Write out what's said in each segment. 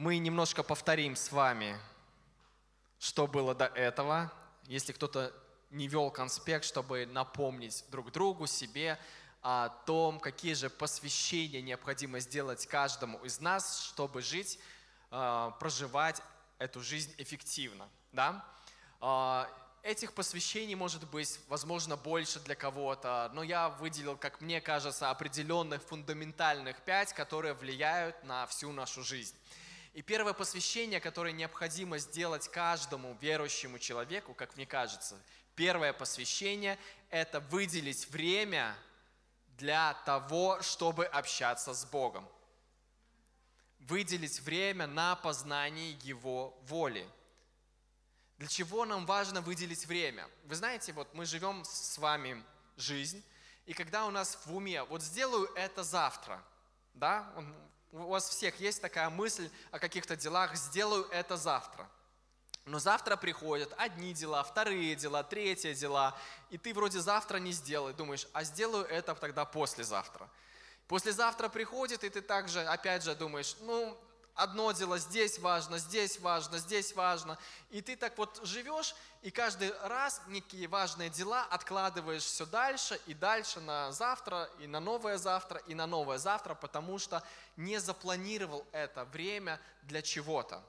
Мы немножко повторим с вами, что было до этого. Если кто-то не вел конспект, чтобы напомнить друг другу, себе о том, какие же посвящения необходимо сделать каждому из нас, чтобы жить, а, проживать эту жизнь эффективно. Да? А, этих посвящений может быть, возможно, больше для кого-то, но я выделил, как мне кажется, определенных фундаментальных пять, которые влияют на всю нашу жизнь. И первое посвящение, которое необходимо сделать каждому верующему человеку, как мне кажется, первое посвящение – это выделить время для того, чтобы общаться с Богом. Выделить время на познание Его воли. Для чего нам важно выделить время? Вы знаете, вот мы живем с вами жизнь, и когда у нас в уме, вот сделаю это завтра, да, у вас всех есть такая мысль о каких-то делах, сделаю это завтра. Но завтра приходят одни дела, вторые дела, третьи дела, и ты вроде завтра не сделай, думаешь, а сделаю это тогда послезавтра. Послезавтра приходит, и ты также, опять же, думаешь, ну, одно дело здесь важно, здесь важно, здесь важно. И ты так вот живешь, и каждый раз некие важные дела откладываешь все дальше и дальше на завтра, и на новое завтра, и на новое завтра, потому что не запланировал это время для чего-то.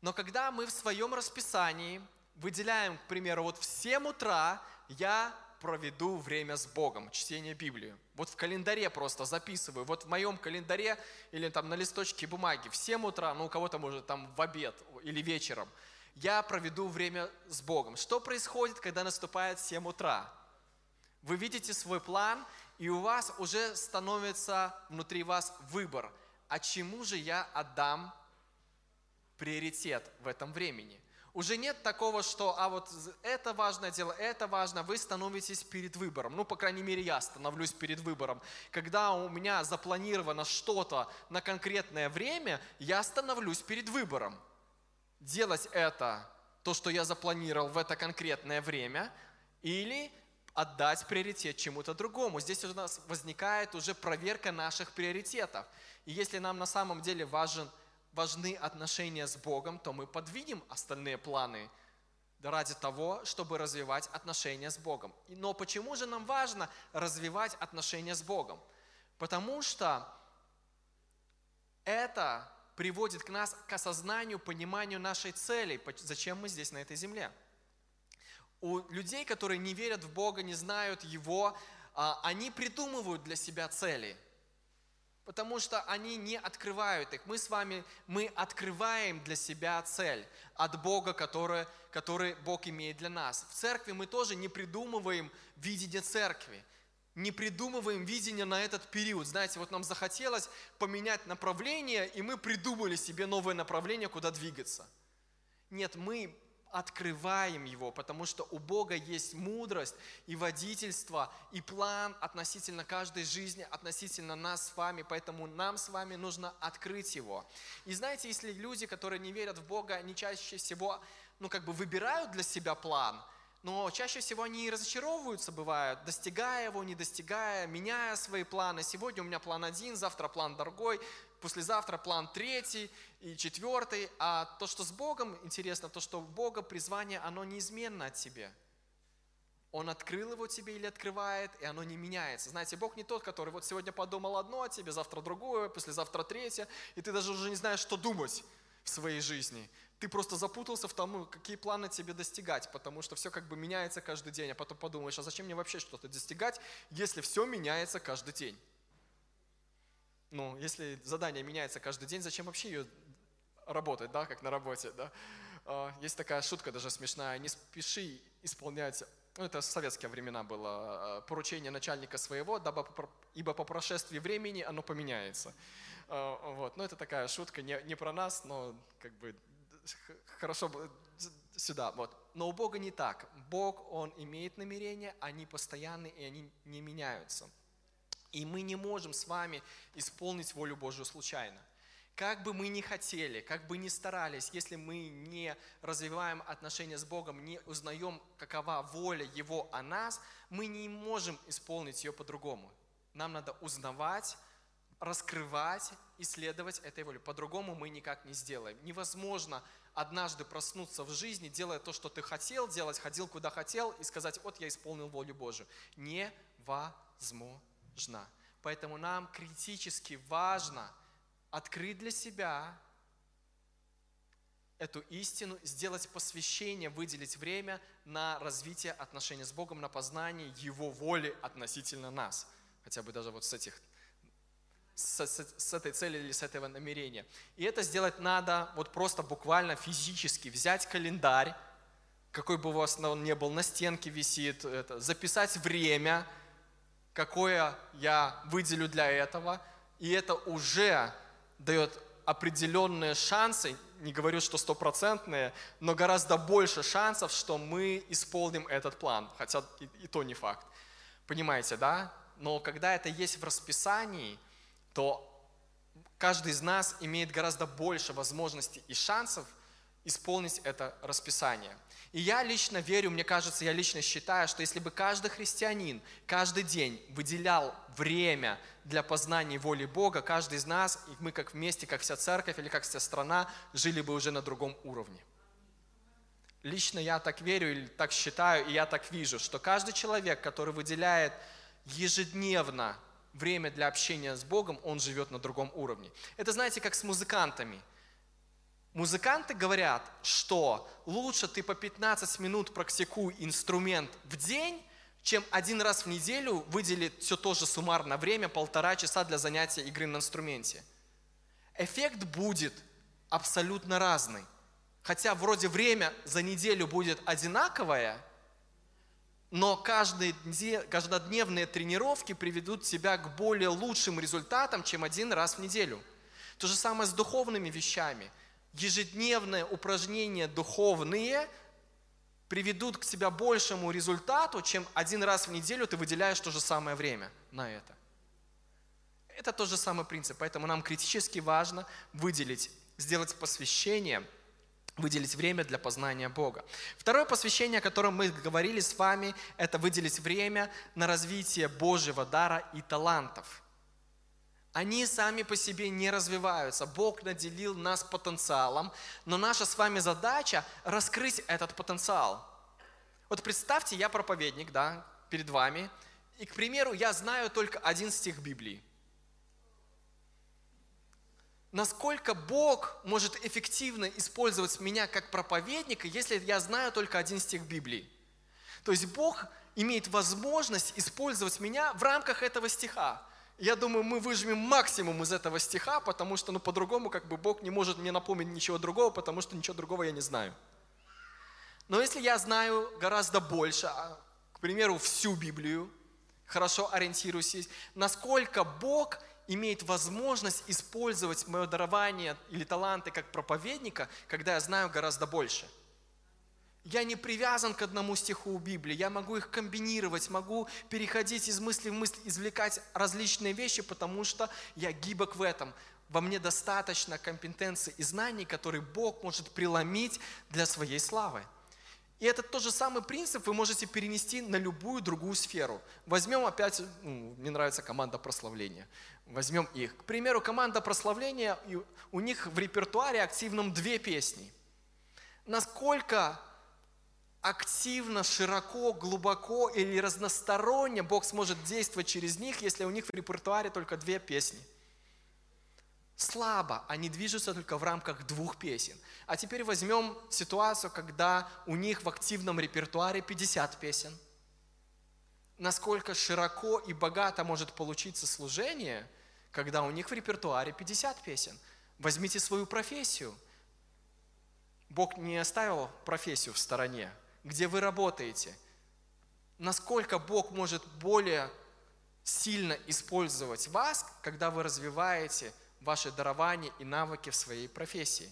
Но когда мы в своем расписании выделяем, к примеру, вот в 7 утра я проведу время с Богом, чтение Библии. Вот в календаре просто записываю. Вот в моем календаре или там на листочке бумаги в 7 утра, ну у кого-то может там в обед или вечером, я проведу время с Богом. Что происходит, когда наступает 7 утра? Вы видите свой план, и у вас уже становится внутри вас выбор. А чему же я отдам приоритет в этом времени? Уже нет такого, что а вот это важное дело, это важно, вы становитесь перед выбором. Ну, по крайней мере, я становлюсь перед выбором. Когда у меня запланировано что-то на конкретное время, я становлюсь перед выбором. Делать это, то, что я запланировал в это конкретное время, или отдать приоритет чему-то другому. Здесь у нас возникает уже проверка наших приоритетов. И если нам на самом деле важен важны отношения с Богом, то мы подвинем остальные планы ради того, чтобы развивать отношения с Богом. Но почему же нам важно развивать отношения с Богом? Потому что это приводит к нас к осознанию, пониманию нашей цели, зачем мы здесь на этой земле. У людей, которые не верят в Бога, не знают Его, а, они придумывают для себя цели – Потому что они не открывают их. Мы с вами, мы открываем для себя цель от Бога, который, который Бог имеет для нас. В церкви мы тоже не придумываем видение церкви. Не придумываем видение на этот период. Знаете, вот нам захотелось поменять направление, и мы придумали себе новое направление, куда двигаться. Нет, мы открываем его, потому что у Бога есть мудрость и водительство, и план относительно каждой жизни, относительно нас с вами, поэтому нам с вами нужно открыть его. И знаете, если люди, которые не верят в Бога, они чаще всего, ну как бы выбирают для себя план – но чаще всего они разочаровываются, бывают, достигая его, не достигая, меняя свои планы. Сегодня у меня план один, завтра план другой, послезавтра план третий и четвертый. А то, что с Богом, интересно, то, что у Бога призвание, оно неизменно от тебя. Он открыл его тебе или открывает, и оно не меняется. Знаете, Бог не тот, который вот сегодня подумал одно о тебе, завтра другое, послезавтра третье, и ты даже уже не знаешь, что думать в своей жизни. Ты просто запутался в том, какие планы тебе достигать, потому что все как бы меняется каждый день, а потом подумаешь, а зачем мне вообще что-то достигать, если все меняется каждый день? Ну, если задание меняется каждый день, зачем вообще ее работать, да, как на работе, да? А, есть такая шутка даже смешная, не спеши исполнять ну, это в советские времена было, а, поручение начальника своего, дабы, ибо по прошествии времени оно поменяется. А, вот. Ну, это такая шутка не, не про нас, но как бы хорошо сюда. Вот. Но у Бога не так. Бог, Он имеет намерения, они постоянны и они не меняются. И мы не можем с вами исполнить волю Божью случайно. Как бы мы ни хотели, как бы ни старались, если мы не развиваем отношения с Богом, не узнаем, какова воля Его о нас, мы не можем исполнить ее по-другому. Нам надо узнавать раскрывать, исследовать этой воле. По-другому мы никак не сделаем. Невозможно однажды проснуться в жизни, делая то, что ты хотел делать, ходил куда хотел, и сказать, вот я исполнил волю Божию. Невозможно. Поэтому нам критически важно открыть для себя эту истину, сделать посвящение, выделить время на развитие отношений с Богом, на познание Его воли относительно нас. Хотя бы даже вот с этих с, с, с этой цели или с этого намерения. И это сделать надо вот просто буквально физически. Взять календарь, какой бы у вас он ни был, на стенке висит, это, записать время, какое я выделю для этого, и это уже дает определенные шансы, не говорю, что стопроцентные, но гораздо больше шансов, что мы исполним этот план, хотя и, и то не факт. Понимаете, да? Но когда это есть в расписании, то каждый из нас имеет гораздо больше возможностей и шансов исполнить это расписание. И я лично верю, мне кажется, я лично считаю, что если бы каждый христианин каждый день выделял время для познания воли Бога, каждый из нас, и мы как вместе, как вся церковь или как вся страна, жили бы уже на другом уровне. Лично я так верю или так считаю, и я так вижу, что каждый человек, который выделяет ежедневно время для общения с Богом, он живет на другом уровне. Это знаете, как с музыкантами – Музыканты говорят, что лучше ты по 15 минут практикуй инструмент в день, чем один раз в неделю выделить все то же суммарно время, полтора часа для занятия игры на инструменте. Эффект будет абсолютно разный. Хотя вроде время за неделю будет одинаковое, но каждые, каждодневные тренировки приведут тебя к более лучшим результатам, чем один раз в неделю. То же самое с духовными вещами – ежедневные упражнения духовные приведут к себя большему результату, чем один раз в неделю ты выделяешь то же самое время на это. Это тот же самый принцип, поэтому нам критически важно выделить, сделать посвящение, выделить время для познания Бога. Второе посвящение, о котором мы говорили с вами, это выделить время на развитие Божьего дара и талантов – они сами по себе не развиваются. Бог наделил нас потенциалом, но наша с вами задача раскрыть этот потенциал. Вот представьте, я проповедник, да, перед вами, и, к примеру, я знаю только один стих Библии. Насколько Бог может эффективно использовать меня как проповедника, если я знаю только один стих Библии? То есть Бог имеет возможность использовать меня в рамках этого стиха я думаю, мы выжмем максимум из этого стиха, потому что, ну, по-другому, как бы Бог не может мне напомнить ничего другого, потому что ничего другого я не знаю. Но если я знаю гораздо больше, а, к примеру, всю Библию, хорошо ориентируюсь, насколько Бог имеет возможность использовать мое дарование или таланты как проповедника, когда я знаю гораздо больше – я не привязан к одному стиху Библии, я могу их комбинировать, могу переходить из мысли в мысль, извлекать различные вещи, потому что я гибок в этом. Во мне достаточно компетенции и знаний, которые Бог может преломить для своей славы. И этот тот же самый принцип вы можете перенести на любую другую сферу. Возьмем опять, ну, мне нравится команда прославления. Возьмем их. К примеру, команда прославления, у них в репертуаре активном две песни. Насколько активно, широко, глубоко или разносторонне Бог сможет действовать через них, если у них в репертуаре только две песни. Слабо, они движутся только в рамках двух песен. А теперь возьмем ситуацию, когда у них в активном репертуаре 50 песен. Насколько широко и богато может получиться служение, когда у них в репертуаре 50 песен. Возьмите свою профессию. Бог не оставил профессию в стороне где вы работаете, насколько Бог может более сильно использовать вас, когда вы развиваете ваши дарования и навыки в своей профессии.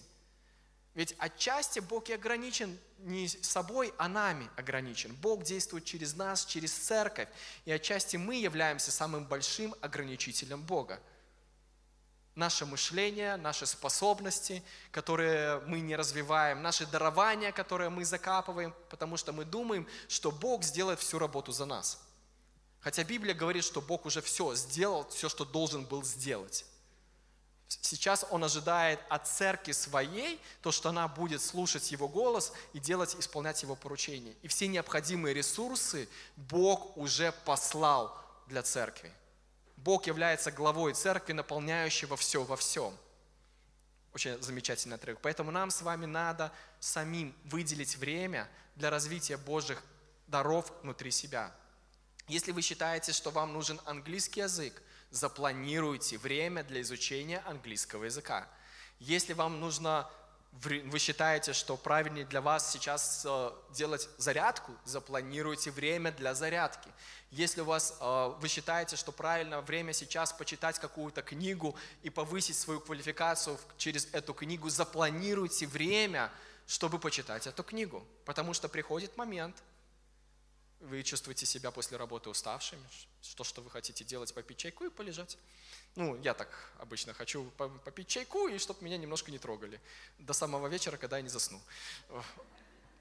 Ведь отчасти Бог и ограничен не собой, а нами ограничен. Бог действует через нас, через церковь, и отчасти мы являемся самым большим ограничителем Бога наше мышление, наши способности, которые мы не развиваем, наши дарования, которые мы закапываем, потому что мы думаем, что Бог сделает всю работу за нас. Хотя Библия говорит, что Бог уже все сделал, все, что должен был сделать. Сейчас Он ожидает от церкви своей то, что она будет слушать Его голос и делать, исполнять Его поручения. И все необходимые ресурсы Бог уже послал для церкви. Бог является главой церкви, наполняющего все во всем. Очень замечательный отрывок. Поэтому нам с вами надо самим выделить время для развития Божьих даров внутри себя. Если вы считаете, что вам нужен английский язык, запланируйте время для изучения английского языка. Если вам нужно, вы считаете, что правильнее для вас сейчас э, делать зарядку, запланируйте время для зарядки. Если у вас, э, вы считаете, что правильно время сейчас почитать какую-то книгу и повысить свою квалификацию через эту книгу, запланируйте время, чтобы почитать эту книгу. Потому что приходит момент, вы чувствуете себя после работы уставшими, что, что вы хотите делать, попить чайку и полежать. Ну, я так обычно хочу попить чайку, и чтобы меня немножко не трогали. До самого вечера, когда я не засну.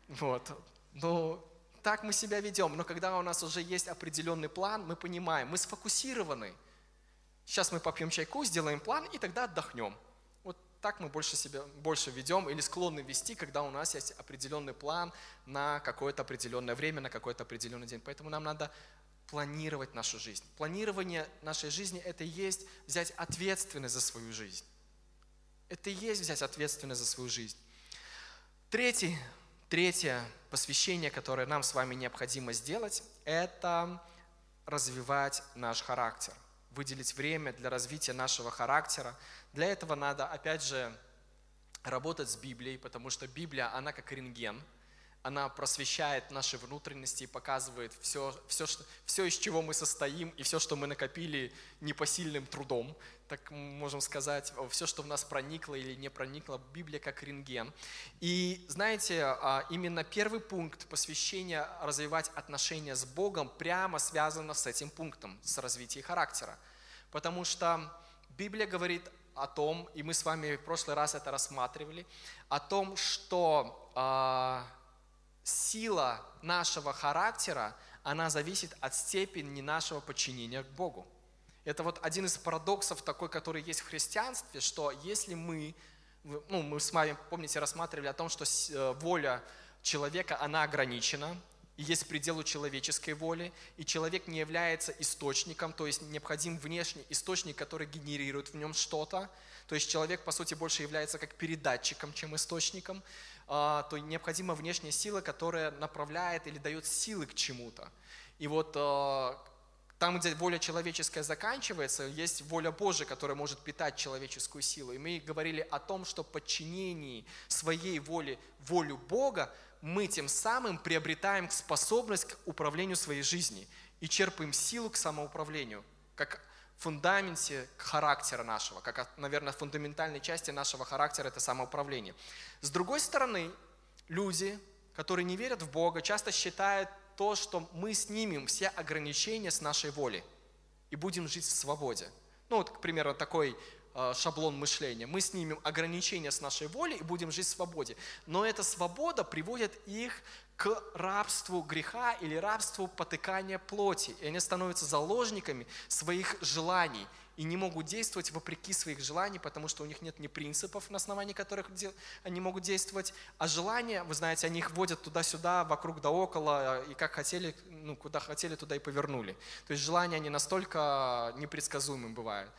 Вот. Но так мы себя ведем. Но когда у нас уже есть определенный план, мы понимаем, мы сфокусированы. Сейчас мы попьем чайку, сделаем план, и тогда отдохнем так мы больше себя больше ведем или склонны вести, когда у нас есть определенный план на какое-то определенное время, на какой-то определенный день. Поэтому нам надо планировать нашу жизнь. Планирование нашей жизни – это и есть взять ответственность за свою жизнь. Это и есть взять ответственность за свою жизнь. Третий, третье посвящение, которое нам с вами необходимо сделать, это развивать наш характер, выделить время для развития нашего характера, для этого надо, опять же, работать с Библией, потому что Библия, она как рентген, она просвещает наши внутренности и показывает все, все, что, все, из чего мы состоим, и все, что мы накопили непосильным трудом, так можем сказать, все, что в нас проникло или не проникло, Библия как рентген. И знаете, а, именно первый пункт посвящения развивать отношения с Богом прямо связано с этим пунктом, с развитием характера. Потому что Библия говорит о том, и мы с вами в прошлый раз это рассматривали, о том, что э, сила нашего характера, она зависит от степени нашего подчинения к Богу. Это вот один из парадоксов такой, который есть в христианстве, что если мы, ну, мы с вами, помните, рассматривали о том, что э, воля человека, она ограничена, и есть у человеческой воли, и человек не является источником, то есть необходим внешний источник, который генерирует в нем что-то. То есть человек, по сути, больше является как передатчиком, чем источником. А, то необходима внешняя сила, которая направляет или дает силы к чему-то. И вот а, там, где воля человеческая заканчивается, есть воля Божия, которая может питать человеческую силу. И мы говорили о том, что подчинении своей воле волю Бога мы тем самым приобретаем способность к управлению своей жизнью и черпаем силу к самоуправлению, как фундаменте характера нашего, как, наверное, фундаментальной части нашего характера – это самоуправление. С другой стороны, люди, которые не верят в Бога, часто считают то, что мы снимем все ограничения с нашей воли и будем жить в свободе. Ну, вот, к примеру, такой Э, шаблон мышления. Мы снимем ограничения с нашей воли и будем жить в свободе. Но эта свобода приводит их к рабству греха или рабству потыкания плоти. И они становятся заложниками своих желаний и не могут действовать вопреки своих желаний, потому что у них нет ни принципов, на основании которых они могут действовать, а желания, вы знаете, они их водят туда-сюда, вокруг да около, и как хотели, ну, куда хотели, туда и повернули. То есть желания, они настолько непредсказуемы бывают.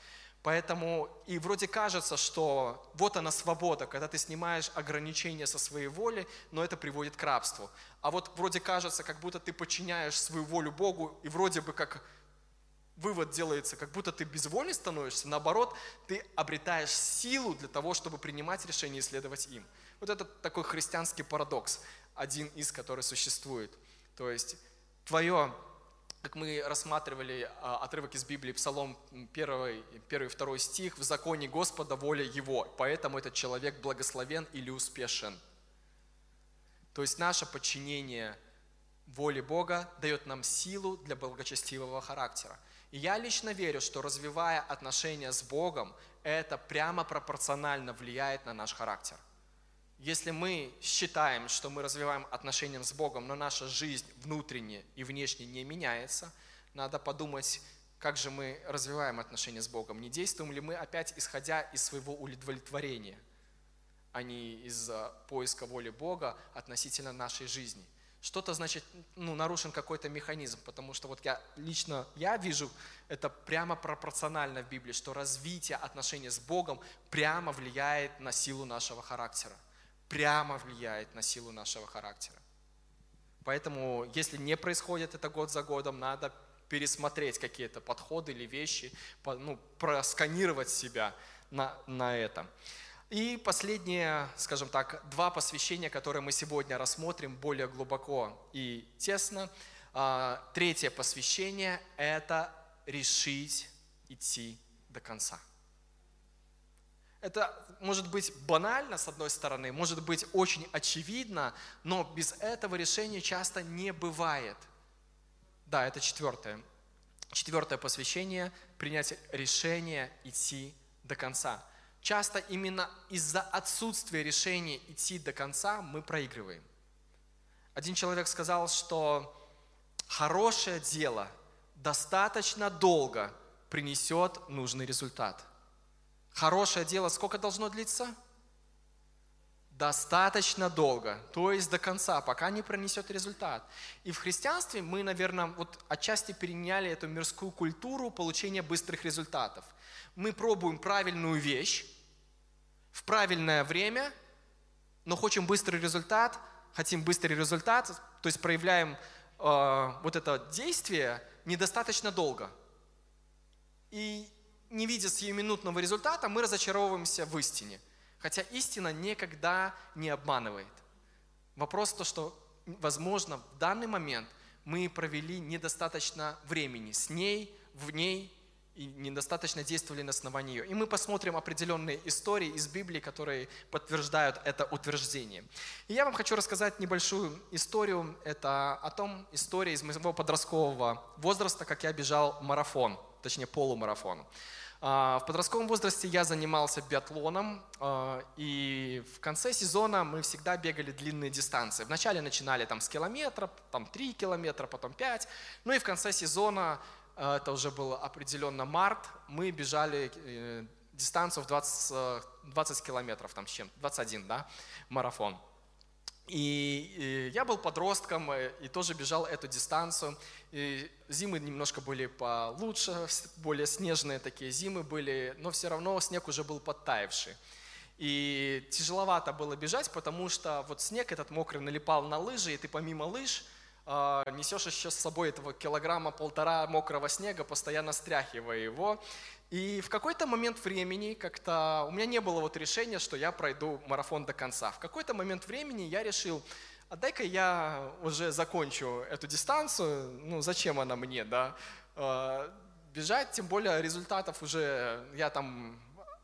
Поэтому и вроде кажется, что вот она свобода, когда ты снимаешь ограничения со своей воли, но это приводит к рабству. А вот вроде кажется, как будто ты подчиняешь свою волю Богу, и вроде бы как вывод делается, как будто ты безвольный становишься, наоборот, ты обретаешь силу для того, чтобы принимать решения и следовать им. Вот это такой христианский парадокс, один из, который существует. То есть твое как мы рассматривали а, отрывок из Библии, Псалом 1, 1 и 2 стих, «В законе Господа воля Его, поэтому этот человек благословен или успешен». То есть наше подчинение воле Бога дает нам силу для благочестивого характера. И я лично верю, что развивая отношения с Богом, это прямо пропорционально влияет на наш характер. Если мы считаем, что мы развиваем отношения с Богом, но наша жизнь внутренне и внешне не меняется, Надо подумать, как же мы развиваем отношения с Богом. Не действуем ли мы опять исходя из своего удовлетворения, а не из поиска воли Бога относительно нашей жизни – что-то, значит, ну, нарушен какой-то механизм, потому что вот я лично, я вижу это прямо пропорционально в Библии, что развитие отношений с Богом прямо влияет на силу нашего характера, прямо влияет на силу нашего характера. Поэтому, если не происходит это год за годом, надо пересмотреть какие-то подходы или вещи, ну, просканировать себя на, на это. И последнее, скажем так, два посвящения, которые мы сегодня рассмотрим более глубоко и тесно. А, третье посвящение – это решить идти до конца. Это может быть банально, с одной стороны, может быть очень очевидно, но без этого решения часто не бывает. Да, это четвертое. Четвертое посвящение – принять решение идти до конца часто именно из-за отсутствия решения идти до конца мы проигрываем. Один человек сказал, что хорошее дело достаточно долго принесет нужный результат. Хорошее дело сколько должно длиться? Достаточно долго, то есть до конца, пока не принесет результат. И в христианстве мы, наверное, вот отчасти переняли эту мирскую культуру получения быстрых результатов – мы пробуем правильную вещь в правильное время, но хотим быстрый результат, хотим быстрый результат, то есть проявляем э, вот это действие недостаточно долго. И не видя сиюминутного результата, мы разочаровываемся в истине. Хотя истина никогда не обманывает. Вопрос то, что, возможно, в данный момент мы провели недостаточно времени с ней, в ней, и недостаточно действовали на основании ее. И мы посмотрим определенные истории из Библии, которые подтверждают это утверждение. И я вам хочу рассказать небольшую историю. Это о том, история из моего подросткового возраста, как я бежал марафон, точнее полумарафон. А, в подростковом возрасте я занимался биатлоном, а, и в конце сезона мы всегда бегали длинные дистанции. Вначале начинали там с километра, там 3 километра, потом 5, ну и в конце сезона Э, это уже был определенно март, мы бежали э, дистанцию в 20, 20 километров, там с чем, 21, да, марафон. И, и я был подростком э, и тоже бежал эту дистанцию. И зимы немножко были получше, более снежные такие зимы были, но все равно снег уже был подтаявший. И тяжеловато было бежать, потому что вот снег этот мокрый налипал на лыжи, и ты помимо лыж а, несешь еще с собой этого килограмма полтора мокрого снега, постоянно стряхивая его. И в какой-то момент времени как-то у меня не было вот решения, что я пройду марафон до конца. В какой-то момент времени я решил, а дай-ка я уже закончу эту дистанцию, ну зачем она мне, да, а, бежать, тем более результатов уже, я там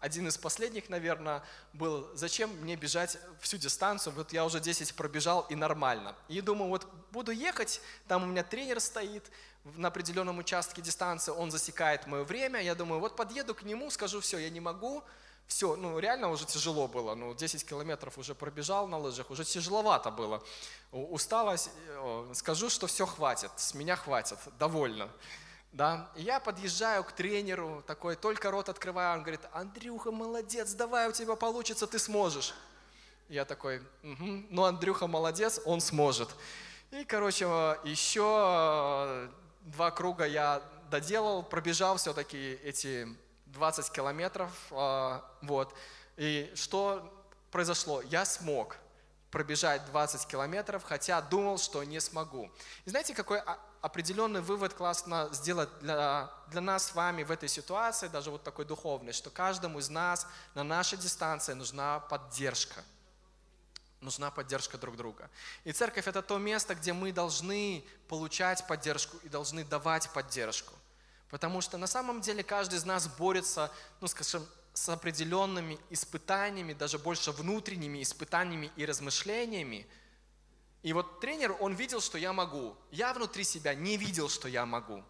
один из последних, наверное, был, зачем мне бежать всю дистанцию, вот я уже 10 пробежал и нормально. И думаю, вот буду ехать, там у меня тренер стоит на определенном участке дистанции, он засекает мое время, я думаю, вот подъеду к нему, скажу, все, я не могу, все, ну реально уже тяжело было, ну 10 километров уже пробежал на лыжах, уже тяжеловато было, усталость, э, скажу, что все хватит, с меня хватит, довольно да, и я подъезжаю к тренеру, такой, только рот открываю, он говорит, Андрюха, молодец, давай, у тебя получится, ты сможешь. Я такой, угу, ну, Андрюха молодец, он сможет. И, короче, еще э, два круга я доделал, пробежал все-таки эти 20 километров, э, вот. И что произошло? Я смог пробежать 20 километров, хотя думал, что не смогу. И знаете, какой определенный вывод классно сделать для, для нас с вами в этой ситуации, даже вот такой духовный, что каждому из нас на нашей дистанции нужна поддержка. Нужна поддержка друг друга. И церковь – это то место, где мы должны получать поддержку и должны давать поддержку. Потому что на самом деле каждый из нас борется, ну, скажем, с определенными испытаниями, даже больше внутренними испытаниями и размышлениями – и вот тренер, он видел, что я могу. Я внутри себя не видел, что я могу.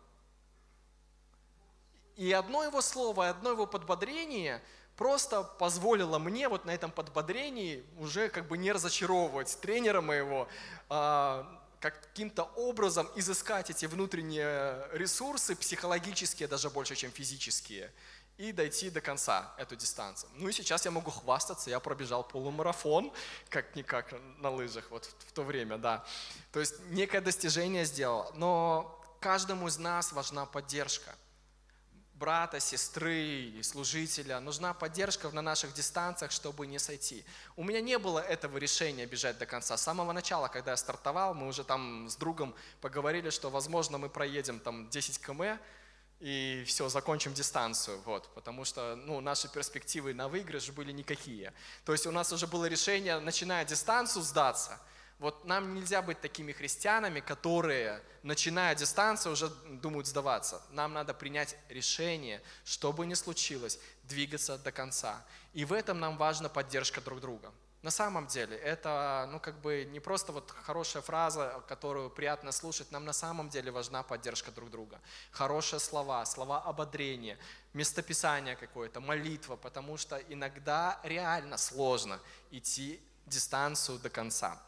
И одно его слово, одно его подбодрение просто позволило мне вот на этом подбодрении уже как бы не разочаровывать тренера моего, а, каким-то образом изыскать эти внутренние ресурсы, психологические даже больше, чем физические, и дойти до конца эту дистанцию. Ну и сейчас я могу хвастаться, я пробежал полумарафон, как-никак на лыжах вот в то время, да. То есть некое достижение сделал, но каждому из нас важна поддержка – брата, сестры, служителя. Нужна поддержка на наших дистанциях, чтобы не сойти. У меня не было этого решения бежать до конца. С самого начала, когда я стартовал, мы уже там с другом поговорили, что, возможно, мы проедем там 10 км, и все, закончим дистанцию, вот, потому что, ну, наши перспективы на выигрыш были никакие. То есть у нас уже было решение, начиная дистанцию, сдаться – вот нам нельзя быть такими христианами, которые, начиная дистанцию, уже думают сдаваться. Нам надо принять решение, что бы ни случилось, двигаться до конца. И в этом нам важна поддержка друг друга. На самом деле, это ну, как бы не просто вот хорошая фраза, которую приятно слушать, нам на самом деле важна поддержка друг друга. Хорошие слова, слова ободрения, местописание какое-то, молитва, потому что иногда реально сложно идти дистанцию до конца.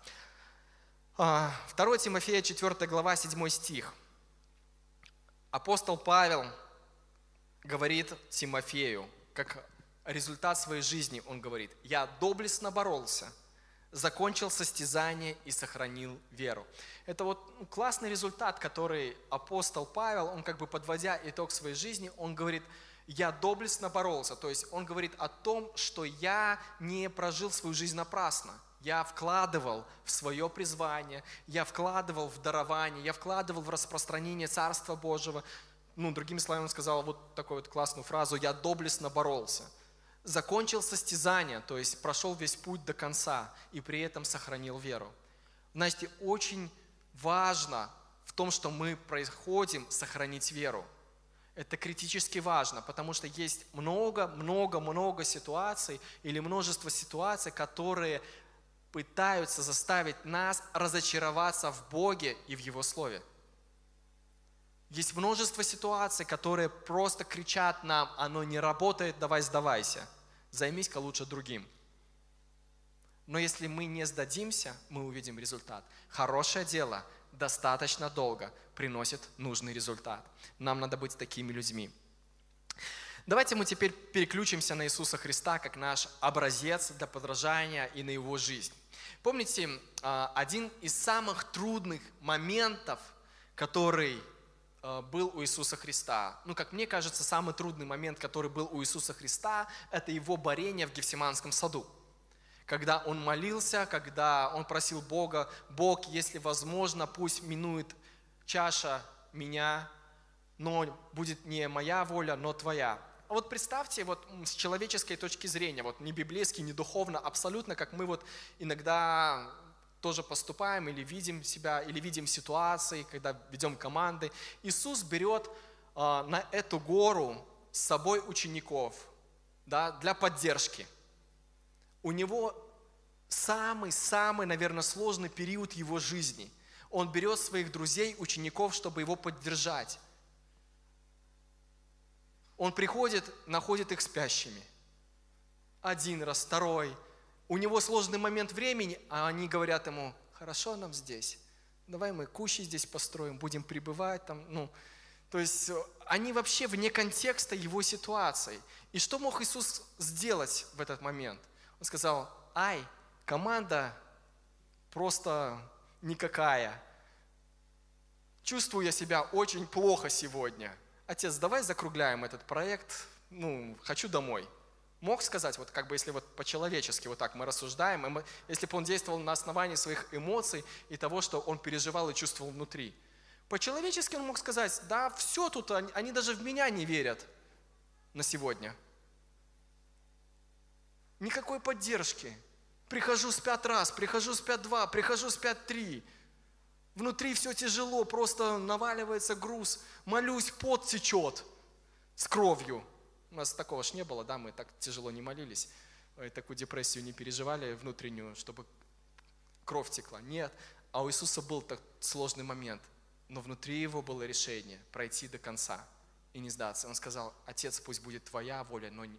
2 а, Тимофея, 4 глава, 7 стих. Апостол Павел говорит Тимофею, как результат своей жизни, он говорит, «Я доблестно боролся, закончил состязание и сохранил веру». Это вот ну, классный результат, который апостол Павел, он как бы подводя итог своей жизни, он говорит, я доблестно боролся. То есть он говорит о том, что я не прожил свою жизнь напрасно – я вкладывал в свое призвание, я вкладывал в дарование, я вкладывал в распространение Царства Божьего. Ну, другими словами, он сказал вот такую вот классную фразу «я доблестно боролся». Закончил состязание, то есть прошел весь путь до конца и при этом сохранил веру. Знаете, очень важно в том, что мы происходим, сохранить веру. Это критически важно, потому что есть много-много-много ситуаций или множество ситуаций, которые пытаются заставить нас разочароваться в Боге и в Его Слове. Есть множество ситуаций, которые просто кричат нам, оно не работает, давай сдавайся, займись-ка лучше другим. Но если мы не сдадимся, мы увидим результат. Хорошее дело достаточно долго приносит нужный результат. Нам надо быть такими людьми. Давайте мы теперь переключимся на Иисуса Христа как наш образец для подражания и на Его жизнь. Помните, а, один из самых трудных моментов, который был у Иисуса Христа. Ну, как мне кажется, самый трудный момент, который был у Иисуса Христа, это его борение в Гефсиманском саду. Когда он молился, когда он просил Бога, Бог, если возможно, пусть минует чаша меня, но будет не моя воля, но твоя. А вот представьте, вот с человеческой точки зрения, вот не библейски, не духовно, абсолютно, как мы вот иногда тоже поступаем или видим себя, или видим ситуации, когда ведем команды. Иисус берет э, на эту гору с собой учеников да, для поддержки. У него самый-самый, наверное, сложный период его жизни. Он берет своих друзей, учеников, чтобы его поддержать. Он приходит, находит их спящими. Один раз, второй. У него сложный момент времени, а они говорят ему, хорошо нам здесь, давай мы кущи здесь построим, будем пребывать там, ну, то есть э, они вообще вне контекста его ситуации. И что мог Иисус сделать в этот момент? Он сказал, ай, команда просто никакая. Чувствую я себя очень плохо сегодня – отец, давай закругляем этот проект, ну, хочу домой. Мог сказать, вот как бы если вот по-человечески вот так мы рассуждаем, если бы он действовал на основании своих эмоций и того, что он переживал и чувствовал внутри. По-человечески он мог сказать, да, все тут, они, они даже в меня не верят на сегодня. Никакой поддержки. Прихожу спят раз, прихожу спят два, прихожу спят три. Внутри все тяжело, просто наваливается груз. Молюсь, пот течет с кровью. У нас такого ж не было, да, мы так тяжело не молились, такую депрессию не переживали внутреннюю, чтобы кровь текла. Нет, а у Иисуса был так сложный момент, но внутри его было решение пройти до конца и не сдаться. Он сказал, Отец, пусть будет Твоя воля, но не,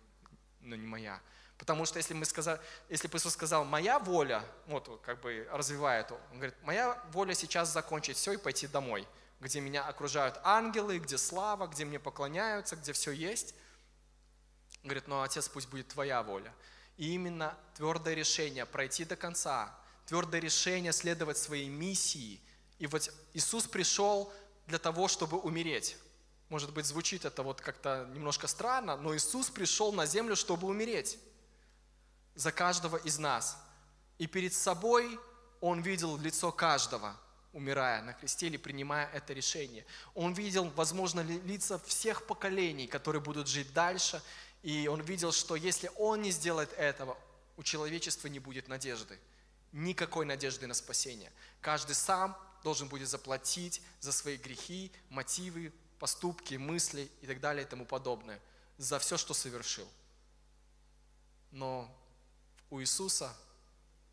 но не моя. Потому что если, мы сказали, если бы Иисус сказал, моя воля, вот как бы развивает, он говорит, моя воля сейчас закончить все и пойти домой, где меня окружают ангелы, где слава, где мне поклоняются, где все есть. Говорит, ну, Отец, пусть будет твоя воля. И именно твердое решение пройти до конца, твердое решение следовать своей миссии. И вот Иисус пришел для того, чтобы умереть. Может быть, звучит это вот как-то немножко странно, но Иисус пришел на землю, чтобы умереть за каждого из нас. И перед собой Он видел лицо каждого, умирая на кресте или принимая это решение. Он видел, возможно, лица всех поколений, которые будут жить дальше. И он видел, что если он не сделает этого, у человечества не будет надежды. Никакой надежды на спасение. Каждый сам должен будет заплатить за свои грехи, мотивы, поступки, мысли и так далее и тому подобное, за все, что совершил. Но у Иисуса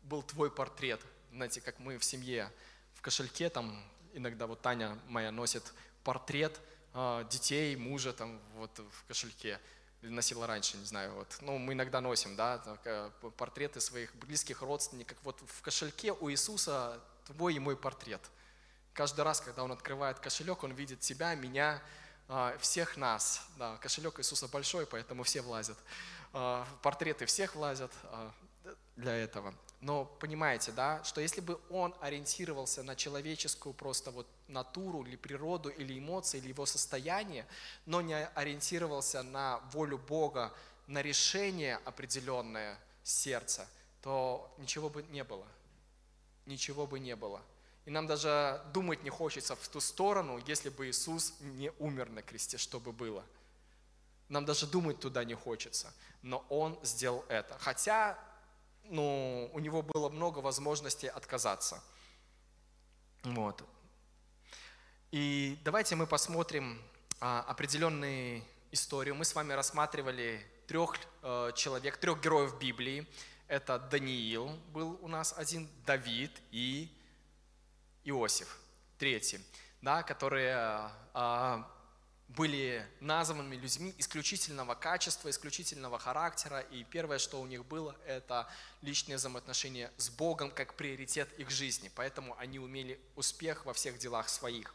был твой портрет. Знаете, как мы в семье в кошельке, там иногда вот Таня моя носит портрет э, детей, мужа там вот в кошельке. Носила раньше, не знаю, вот. Ну, мы иногда носим, да, так, э, портреты своих близких родственников. Вот в кошельке у Иисуса твой и мой портрет – Каждый раз, когда он открывает кошелек, он видит тебя, меня, а, всех нас. Да, кошелек Иисуса большой, поэтому все влазят. А, портреты всех влазят а, для этого. Но понимаете, да, что если бы он ориентировался на человеческую просто вот натуру или природу, или эмоции, или его состояние, но не ориентировался на волю Бога, на решение определенное сердца, то ничего бы не было. Ничего бы не было. И нам даже думать не хочется в ту сторону, если бы Иисус не умер на кресте, что бы было. Нам даже думать туда не хочется. Но Он сделал это. Хотя ну, у Него было много возможностей отказаться. Вот. И давайте мы посмотрим а, определенные историю. Мы с вами рассматривали трех э, человек, трех героев Библии. Это Даниил был у нас один, Давид и Иосиф, третий, да, которые а, были названными людьми исключительного качества, исключительного характера, и первое, что у них было, это личные взаимоотношения с Богом как приоритет их жизни, поэтому они умели успех во всех делах своих.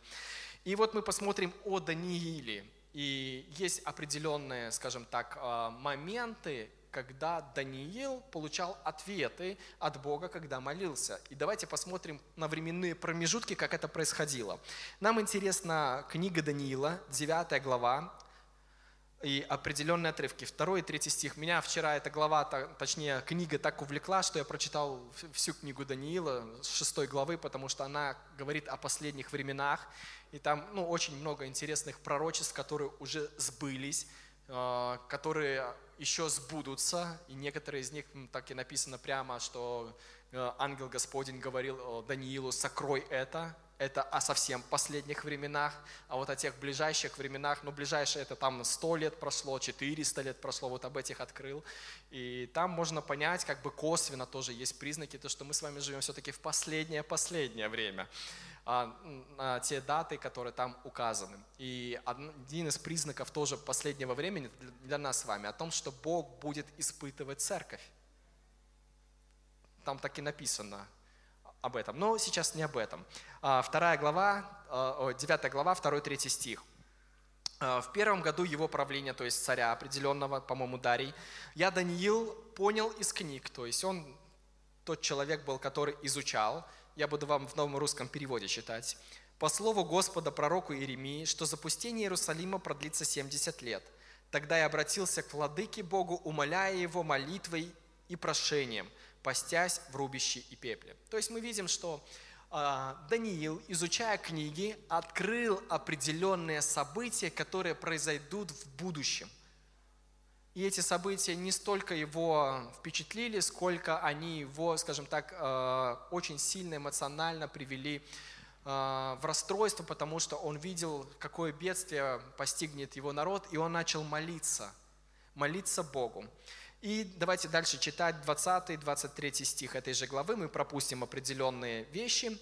И вот мы посмотрим о Данииле, и есть определенные, скажем так, а, моменты, когда Даниил получал ответы от Бога, когда молился. И давайте посмотрим на временные промежутки, как это происходило. Нам интересна книга Даниила, 9 глава, и определенные отрывки. Второй и третий стих. Меня вчера эта глава, точнее книга так увлекла, что я прочитал всю книгу Даниила с шестой главы, потому что она говорит о последних временах. И там ну, очень много интересных пророчеств, которые уже сбылись, э, которые еще сбудутся, и некоторые из них так и написано прямо, что э, ангел Господень говорил Даниилу, сокрой это, это о совсем последних временах, а вот о тех ближайших временах, ну, ближайшее это там 100 лет прошло, 400 лет прошло, вот об этих открыл. И там можно понять, как бы косвенно тоже есть признаки, то, что мы с вами живем все-таки в последнее-последнее время. А, на те даты, которые там указаны. И один из признаков тоже последнего времени для нас с вами о том, что Бог будет испытывать церковь. Там так и написано об этом. Но сейчас не об этом. А, вторая глава, а, девятая глава, второй, третий стих. В первом году его правления, то есть царя определенного, по-моему, Дарий, я, Даниил, понял из книг, то есть он тот человек был, который изучал, я буду вам в новом русском переводе читать. «По слову Господа пророку Иеремии, что запустение Иерусалима продлится 70 лет. Тогда я обратился к владыке Богу, умоляя его молитвой и прошением, постясь в рубище и пепле». То есть мы видим, что э, Даниил, изучая книги, открыл определенные события, которые произойдут в будущем. И эти события не столько его впечатлили, сколько они его, скажем так, э, очень сильно эмоционально привели э, в расстройство, потому что он видел, какое бедствие постигнет его народ, и он начал молиться, молиться Богу. И давайте дальше читать 20-23 стих этой же главы, мы пропустим определенные вещи.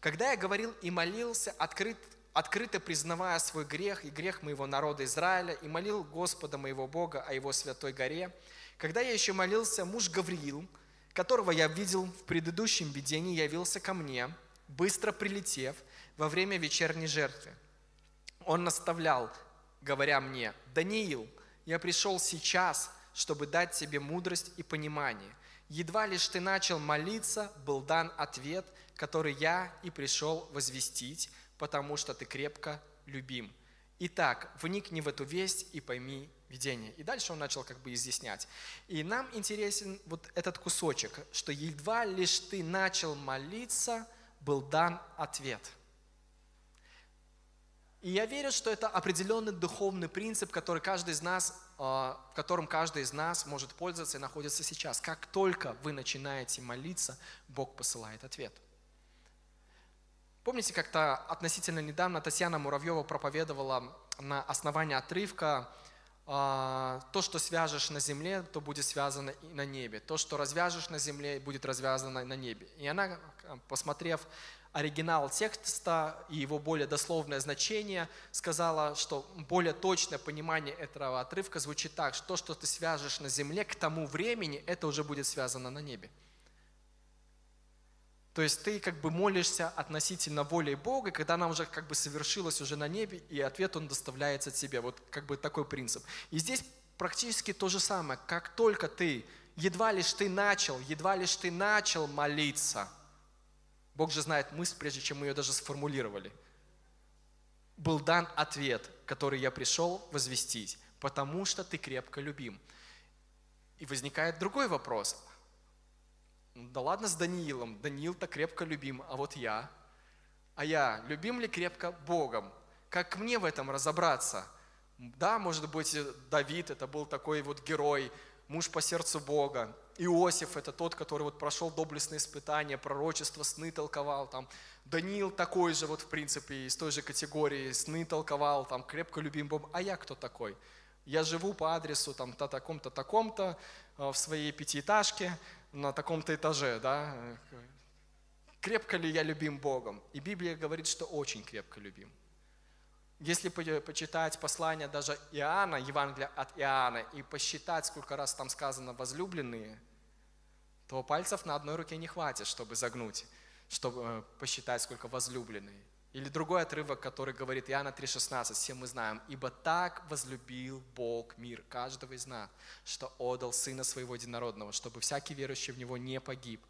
«Когда я говорил и молился, открыт открыто признавая свой грех и грех моего народа Израиля, и молил Господа моего Бога о его святой горе, Когда я еще молился, муж Гавриил, которого я видел в предыдущем видении, явился ко мне, быстро прилетев во время вечерней жертвы. Он наставлял, говоря мне, «Даниил, я пришел сейчас, чтобы дать тебе мудрость и понимание. Едва лишь ты начал молиться, был дан ответ, который я и пришел возвестить, потому что ты крепко любим. Итак, вникни в эту весть и пойми видение. И дальше он начал как бы изъяснять. И нам интересен вот этот кусочек, что едва лишь ты начал молиться, был дан ответ – и я верю, что это определенный духовный принцип, который каждый из нас, а, в котором каждый из нас может пользоваться и находится сейчас. Как только вы начинаете молиться, Бог посылает ответ. Помните, как-то относительно недавно Татьяна Муравьева проповедовала на основании отрывка а, то, что свяжешь на земле, то будет связано и на небе. То, что развяжешь на земле, будет развязано на небе. И она, посмотрев оригинал текста и его более дословное значение, сказала, что более точное понимание этого отрывка звучит так, что то, что ты свяжешь на земле, к тому времени это уже будет связано на небе. То есть ты как бы молишься относительно воли Бога, когда она уже как бы совершилась уже на небе, и ответ он доставляется тебе. Вот как бы такой принцип. И здесь практически то же самое. Как только ты, едва лишь ты начал, едва лишь ты начал молиться – Бог же знает мысль, прежде чем мы ее даже сформулировали. Был дан ответ, который я пришел возвестить, потому что ты крепко любим. И возникает другой вопрос. Да ладно с Даниилом, Даниил-то крепко любим, а вот я? А я любим ли крепко Богом? Как мне в этом разобраться? Да, может быть, Давид это был такой вот герой, муж по сердцу Бога. Иосиф – это тот, который вот прошел доблестные испытания, пророчество, сны толковал. Там. Даниил такой же, вот в принципе, из той же категории, сны толковал, там, крепко любим Бог. А я кто такой? Я живу по адресу там, то таком-то, таком-то, э, в своей пятиэтажке, на таком-то этаже, да? Крепко ли я любим Богом? И Библия говорит, что очень крепко любим. Если почитать послание даже Иоанна, Евангелие от Иоанна, и посчитать, сколько раз там сказано «возлюбленные», то пальцев на одной руке не хватит, чтобы загнуть, чтобы э, посчитать, сколько возлюбленные. Или другой отрывок, который говорит Иоанна 3,16, все мы знаем, «Ибо так возлюбил Бог мир, каждого из нас, что отдал Сына Своего Единородного, чтобы всякий верующий в Него не погиб,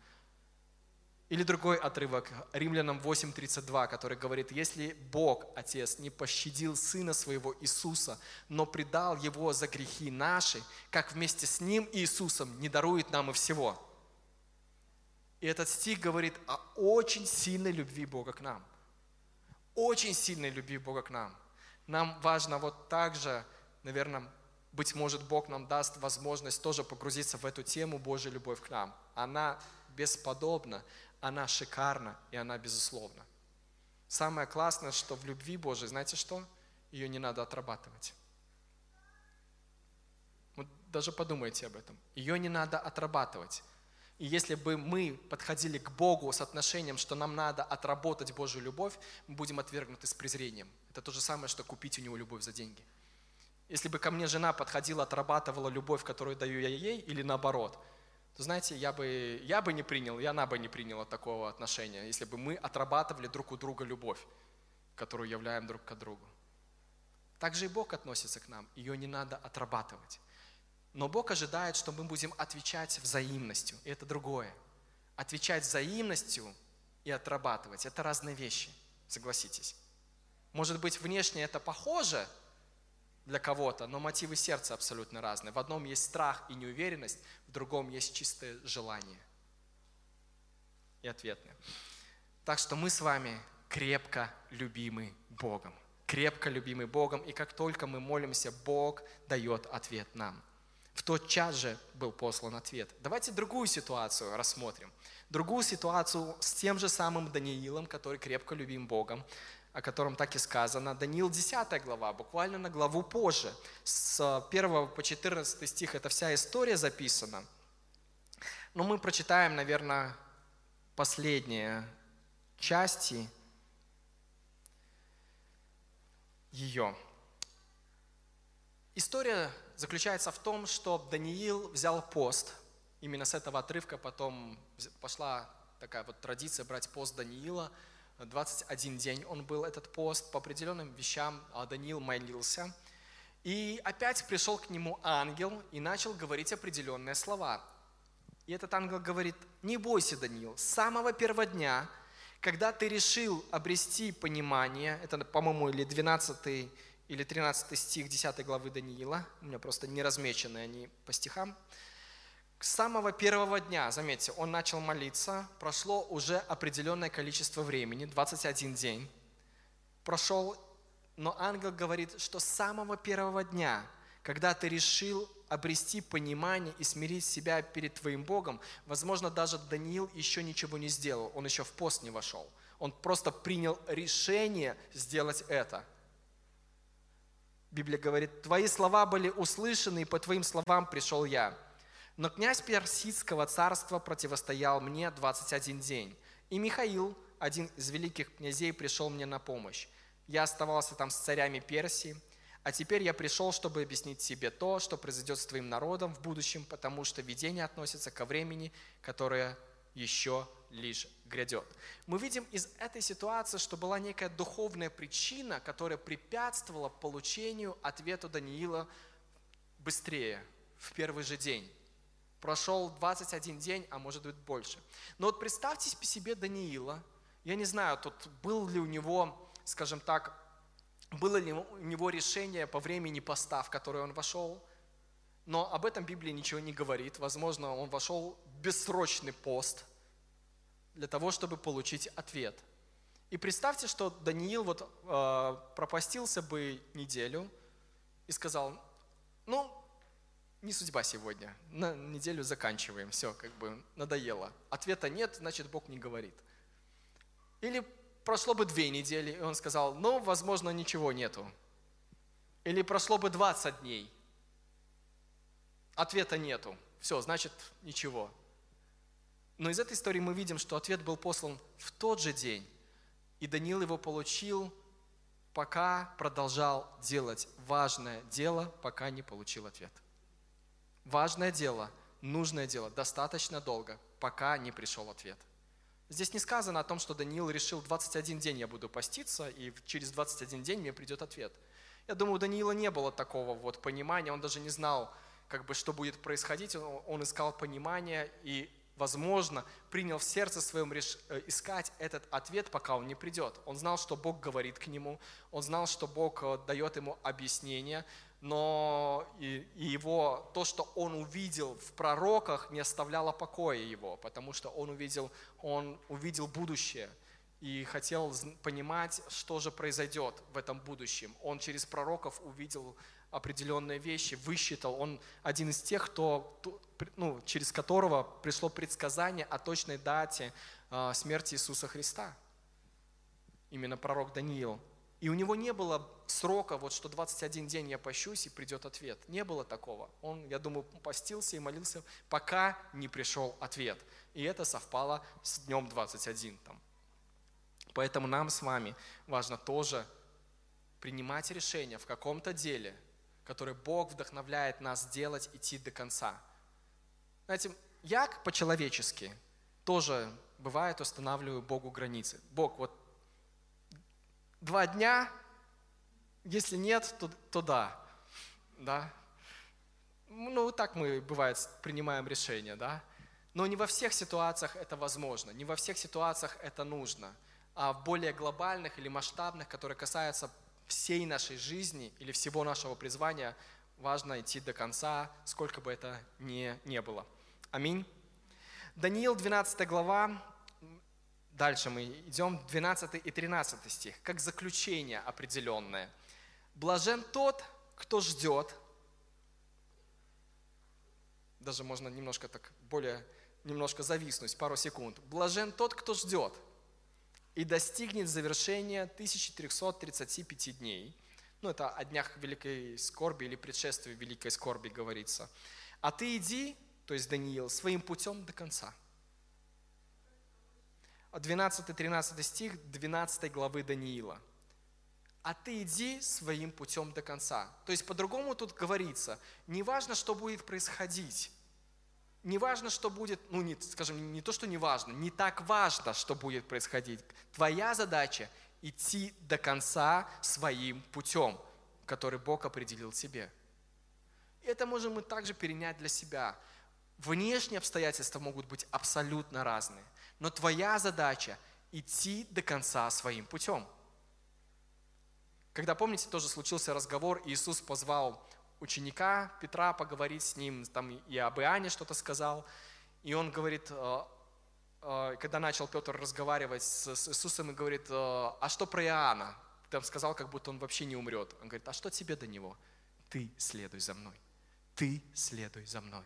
или другой отрывок, Римлянам 8.32, который говорит, если Бог, Отец, не пощадил Сына Своего Иисуса, но предал Его за грехи наши, как вместе с Ним Иисусом не дарует нам и всего. И этот стих говорит о очень сильной любви Бога к нам. Очень сильной любви Бога к нам. Нам важно вот так же, наверное, быть может, Бог нам даст возможность тоже погрузиться в эту тему Божьей любовь к нам. Она бесподобна, она шикарна и она безусловна. Самое классное, что в любви Божией, знаете что? Ее не надо отрабатывать. Вот даже подумайте об этом. Ее не надо отрабатывать. И если бы мы подходили к Богу с отношением, что нам надо отработать Божью любовь, мы будем отвергнуты с презрением. Это то же самое, что купить у него любовь за деньги. Если бы ко мне жена подходила, отрабатывала любовь, которую даю я ей, или наоборот – то знаете, я бы, я бы не принял, и она бы не приняла такого отношения, если бы мы отрабатывали друг у друга любовь, которую являем друг к другу. Так же и Бог относится к нам, ее не надо отрабатывать. Но Бог ожидает, что мы будем отвечать взаимностью, и это другое. Отвечать взаимностью и отрабатывать – это разные вещи, согласитесь. Может быть, внешне это похоже – для кого-то, но мотивы сердца абсолютно разные. В одном есть страх и неуверенность, в другом есть чистое желание. И ответное. Так что мы с вами крепко любимы Богом. Крепко любимы Богом, и как только мы молимся, Бог дает ответ нам. В тот час же был послан ответ. Давайте другую ситуацию рассмотрим. Другую ситуацию с тем же самым Даниилом, который крепко любим Богом о котором так и сказано. Даниил 10 глава, буквально на главу позже. С 1 по 14 стих эта вся история записана. Но мы прочитаем, наверное, последние части ее. История заключается в том, что Даниил взял пост. Именно с этого отрывка потом пошла такая вот традиция брать пост Даниила. 21 день он был этот пост. По определенным вещам а Даниил молился. И опять пришел к нему ангел и начал говорить определенные слова. И этот ангел говорит, не бойся, Даниил, с самого первого дня, когда ты решил обрести понимание, это, по-моему, или 12 или 13 стих 10 главы Даниила, у меня просто не размечены они по стихам, с самого первого дня, заметьте, он начал молиться, прошло уже определенное количество времени, 21 день, прошел, но ангел говорит, что с самого первого дня, когда ты решил обрести понимание и смирить себя перед твоим Богом, возможно, даже Даниил еще ничего не сделал, он еще в пост не вошел. Он просто принял решение сделать это. Библия говорит, твои слова были услышаны, и по твоим словам пришел я. Но князь Персидского царства противостоял мне 21 день. И Михаил, один из великих князей, пришел мне на помощь. Я оставался там с царями Персии, а теперь я пришел, чтобы объяснить себе то, что произойдет с твоим народом в будущем, потому что видение относится ко времени, которое еще лишь грядет. Мы видим из этой ситуации, что была некая духовная причина, которая препятствовала получению ответа Даниила быстрее, в первый же день. Прошел 21 день, а может быть больше. Но вот представьте себе Даниила. Я не знаю, тут был ли у него, скажем так, было ли у него решение по времени поста, в который он вошел. Но об этом Библия ничего не говорит. Возможно, он вошел в бессрочный пост для того, чтобы получить ответ. И представьте, что Даниил вот э, пропастился бы неделю и сказал, ну, не судьба сегодня, на неделю заканчиваем, все, как бы надоело. Ответа нет, значит Бог не говорит. Или прошло бы две недели, и он сказал, ну, возможно, ничего нету. Или прошло бы 20 дней, ответа нету, все, значит, ничего. Но из этой истории мы видим, что ответ был послан в тот же день, и Даниил его получил, пока продолжал делать важное дело, пока не получил ответ важное дело, нужное дело, достаточно долго, пока не пришел ответ. Здесь не сказано о том, что Даниил решил 21 день я буду поститься, и через 21 день мне придет ответ. Я думаю, у Даниила не было такого вот понимания, он даже не знал, как бы, что будет происходить, он, искал понимание и, возможно, принял в сердце своем. Э, искать этот ответ, пока он не придет. Он знал, что Бог говорит к нему, он знал, что Бог э, дает ему объяснение, но и, и его, то, что он увидел в пророках, не оставляло покоя его, потому что он увидел, он увидел будущее и хотел понимать, что же произойдет в этом будущем. Он через пророков увидел определенные вещи, высчитал. Он один из тех, кто, ну, через которого пришло предсказание о точной дате а, смерти Иисуса Христа. Именно пророк Даниил. И у него не было срока, вот что 21 день я пощусь и придет ответ. Не было такого. Он, я думаю, постился и молился, пока не пришел ответ. И это совпало с днем 21. Там. Поэтому нам с вами важно тоже принимать решение в каком-то деле, которое Бог вдохновляет нас делать, идти до конца. Знаете, я по-человечески тоже бывает устанавливаю Богу границы. Бог, вот два дня, если нет, то, то да. да. Ну, так мы, бывает, принимаем решение, да. Но не во всех ситуациях это возможно, не во всех ситуациях это нужно. А в более глобальных или масштабных, которые касаются всей нашей жизни или всего нашего призвания, важно идти до конца, сколько бы это ни, ни было. Аминь. Даниил, 12 глава, Дальше мы идем, 12 и 13 стих, как заключение определенное. Блажен тот, кто ждет, даже можно немножко так более, немножко зависнуть, пару секунд. Блажен тот, кто ждет и достигнет завершения 1335 дней. Ну, это о днях великой скорби или предшествии великой скорби говорится. А ты иди, то есть Даниил, своим путем до конца – 12-13 стих 12 главы Даниила. а ты иди своим путем до конца. То есть по-другому тут говорится, не важно, что будет происходить, не важно, что будет, ну, не, скажем, не то, что не важно, не так важно, что будет происходить. Твоя задача – идти до конца своим путем, который Бог определил тебе. И это можем мы также перенять для себя. Внешние обстоятельства могут быть абсолютно разные, но твоя задача – идти до конца своим путем. Когда, помните, тоже случился разговор, Иисус позвал ученика Петра поговорить с ним, там и об Иоанне что-то сказал. И он говорит, э, э, когда начал Петр разговаривать с Иисусом, и говорит, э, а что про Иоанна? Там сказал, как будто он вообще не умрет. Он говорит, а что тебе до него? Ты следуй за мной. Ты следуй за мной.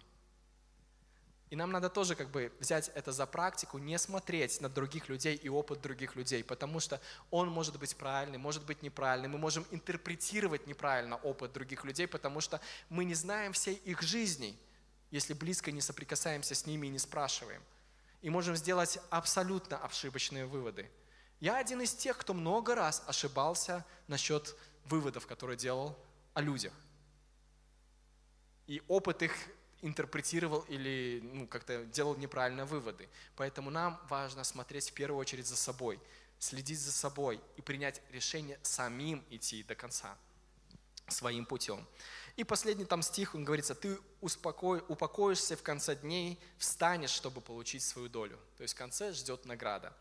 И нам надо тоже как бы взять это за практику, не смотреть на других людей и опыт других людей, потому что он может быть правильный, может быть неправильный. Мы можем интерпретировать неправильно опыт других людей, потому что мы не знаем всей их жизни, если близко не соприкасаемся с ними и не спрашиваем. И можем сделать абсолютно ошибочные выводы. Я один из тех, кто много раз ошибался насчет выводов, которые делал о людях. И опыт их интерпретировал или ну, как-то делал неправильные выводы. Поэтому нам важно смотреть в первую очередь за собой, следить за собой и принять решение самим идти до конца своим путем. И последний там стих, он говорится, ты успокой, упокоишься в конце дней, встанешь, чтобы получить свою долю. То есть в конце ждет награда.